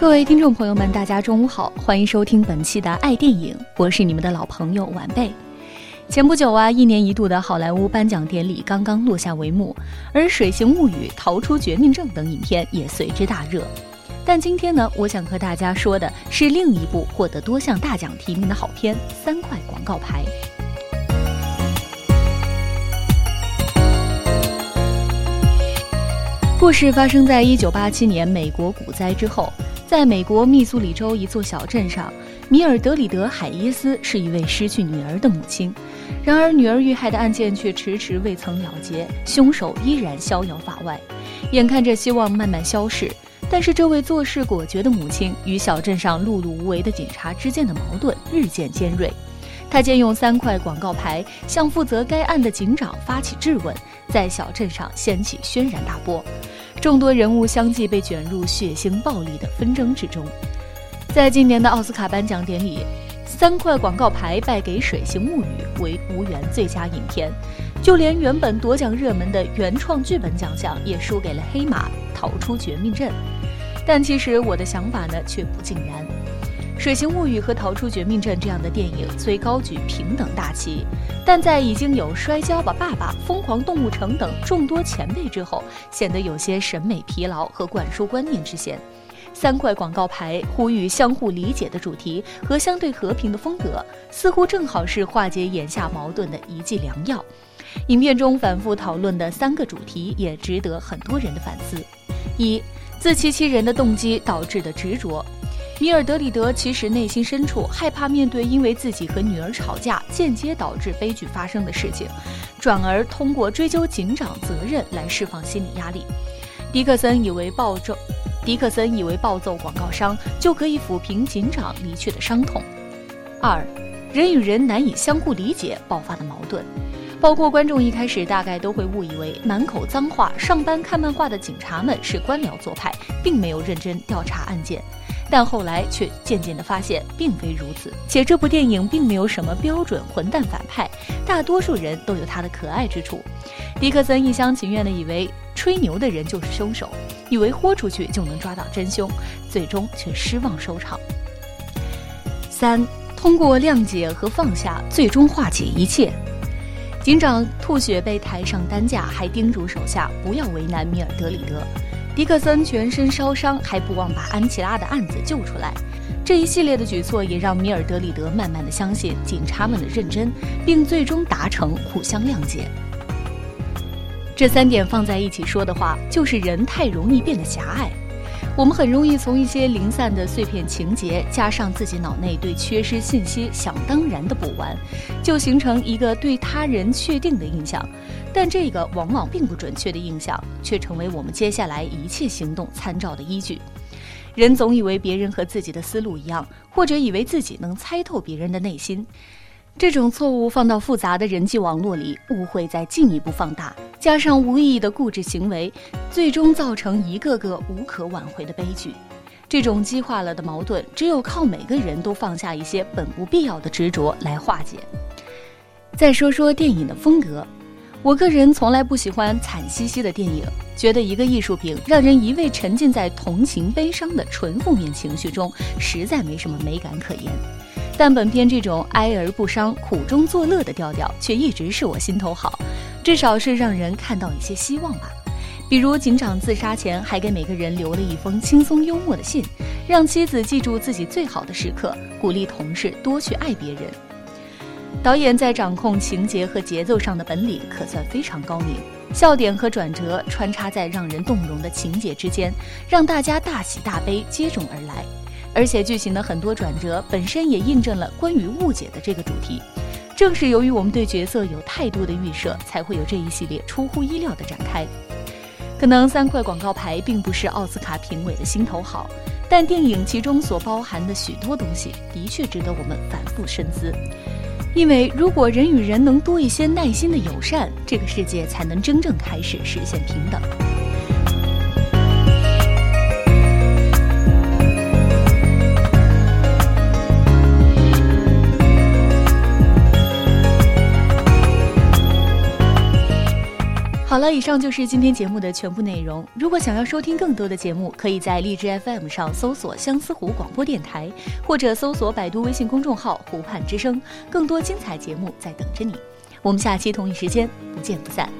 各位听众朋友们，大家中午好，欢迎收听本期的爱电影，我是你们的老朋友晚辈。前不久啊，一年一度的好莱坞颁奖典礼刚刚落下帷幕，而《水形物语》《逃出绝命镇》等影片也随之大热。但今天呢，我想和大家说的是另一部获得多项大奖提名的好片《三块广告牌》。故事发生在一九八七年美国股灾之后，在美国密苏里州一座小镇上，米尔德里德·海耶斯是一位失去女儿的母亲。然而，女儿遇害的案件却迟迟未曾了结，凶手依然逍遥法外。眼看着希望慢慢消逝，但是这位做事果决的母亲与小镇上碌碌无为的警察之间的矛盾日渐尖锐。他借用三块广告牌向负责该案的警长发起质问，在小镇上掀起轩然大波，众多人物相继被卷入血腥暴力的纷争之中。在今年的奥斯卡颁奖典礼，三块广告牌败给《水形物语》为无缘最佳影片，就连原本夺奖热门的原创剧本奖项也输给了《黑马逃出绝命镇》。但其实我的想法呢，却不尽然。《水形物语》和《逃出绝命镇》这样的电影虽高举平等大旗，但在已经有《摔跤吧，爸爸》《疯狂动物城》等众多前辈之后，显得有些审美疲劳和灌输观念之嫌。三块广告牌呼吁相互理解的主题和相对和平的风格，似乎正好是化解眼下矛盾的一剂良药。影片中反复讨论的三个主题也值得很多人的反思：一、自欺欺人的动机导致的执着。米尔德里德其实内心深处害怕面对因为自己和女儿吵架间接导致悲剧发生的事情，转而通过追究警长责任来释放心理压力。迪克森以为暴揍，迪克森以为暴揍广告商就可以抚平警长离去的伤痛。二，人与人难以相互理解爆发的矛盾，包括观众一开始大概都会误以为满口脏话、上班看漫画的警察们是官僚做派，并没有认真调查案件。但后来却渐渐地发现，并非如此。且这部电影并没有什么标准混蛋反派，大多数人都有他的可爱之处。迪克森一厢情愿地以为吹牛的人就是凶手，以为豁出去就能抓到真凶，最终却失望收场。三，通过谅解和放下，最终化解一切。警长吐血被抬上担架，还叮嘱手下不要为难米尔德里德。迪克森全身烧伤，还不忘把安琪拉的案子救出来。这一系列的举措也让米尔德里德慢慢的相信警察们的认真，并最终达成互相谅解。这三点放在一起说的话，就是人太容易变得狭隘。我们很容易从一些零散的碎片情节，加上自己脑内对缺失信息想当然的补完，就形成一个对他人确定的印象。但这个往往并不准确的印象，却成为我们接下来一切行动参照的依据。人总以为别人和自己的思路一样，或者以为自己能猜透别人的内心。这种错误放到复杂的人际网络里，误会再进一步放大，加上无意义的固执行为，最终造成一个个无可挽回的悲剧。这种激化了的矛盾，只有靠每个人都放下一些本不必要的执着来化解。再说说电影的风格，我个人从来不喜欢惨兮兮的电影，觉得一个艺术品让人一味沉浸在同情悲伤的纯负面情绪中，实在没什么美感可言。但本片这种哀而不伤、苦中作乐的调调，却一直是我心头好，至少是让人看到一些希望吧。比如警长自杀前还给每个人留了一封轻松幽默的信，让妻子记住自己最好的时刻，鼓励同事多去爱别人。导演在掌控情节和节奏上的本领可算非常高明，笑点和转折穿插在让人动容的情节之间，让大家大喜大悲接踵而来。而且剧情的很多转折本身也印证了关于误解的这个主题。正是由于我们对角色有太多的预设，才会有这一系列出乎意料的展开。可能三块广告牌并不是奥斯卡评委的心头好，但电影其中所包含的许多东西的确值得我们反复深思。因为如果人与人能多一些耐心的友善，这个世界才能真正开始实现平等。好了，以上就是今天节目的全部内容。如果想要收听更多的节目，可以在荔枝 FM 上搜索相思湖广播电台，或者搜索百度微信公众号“湖畔之声”，更多精彩节目在等着你。我们下期同一时间不见不散。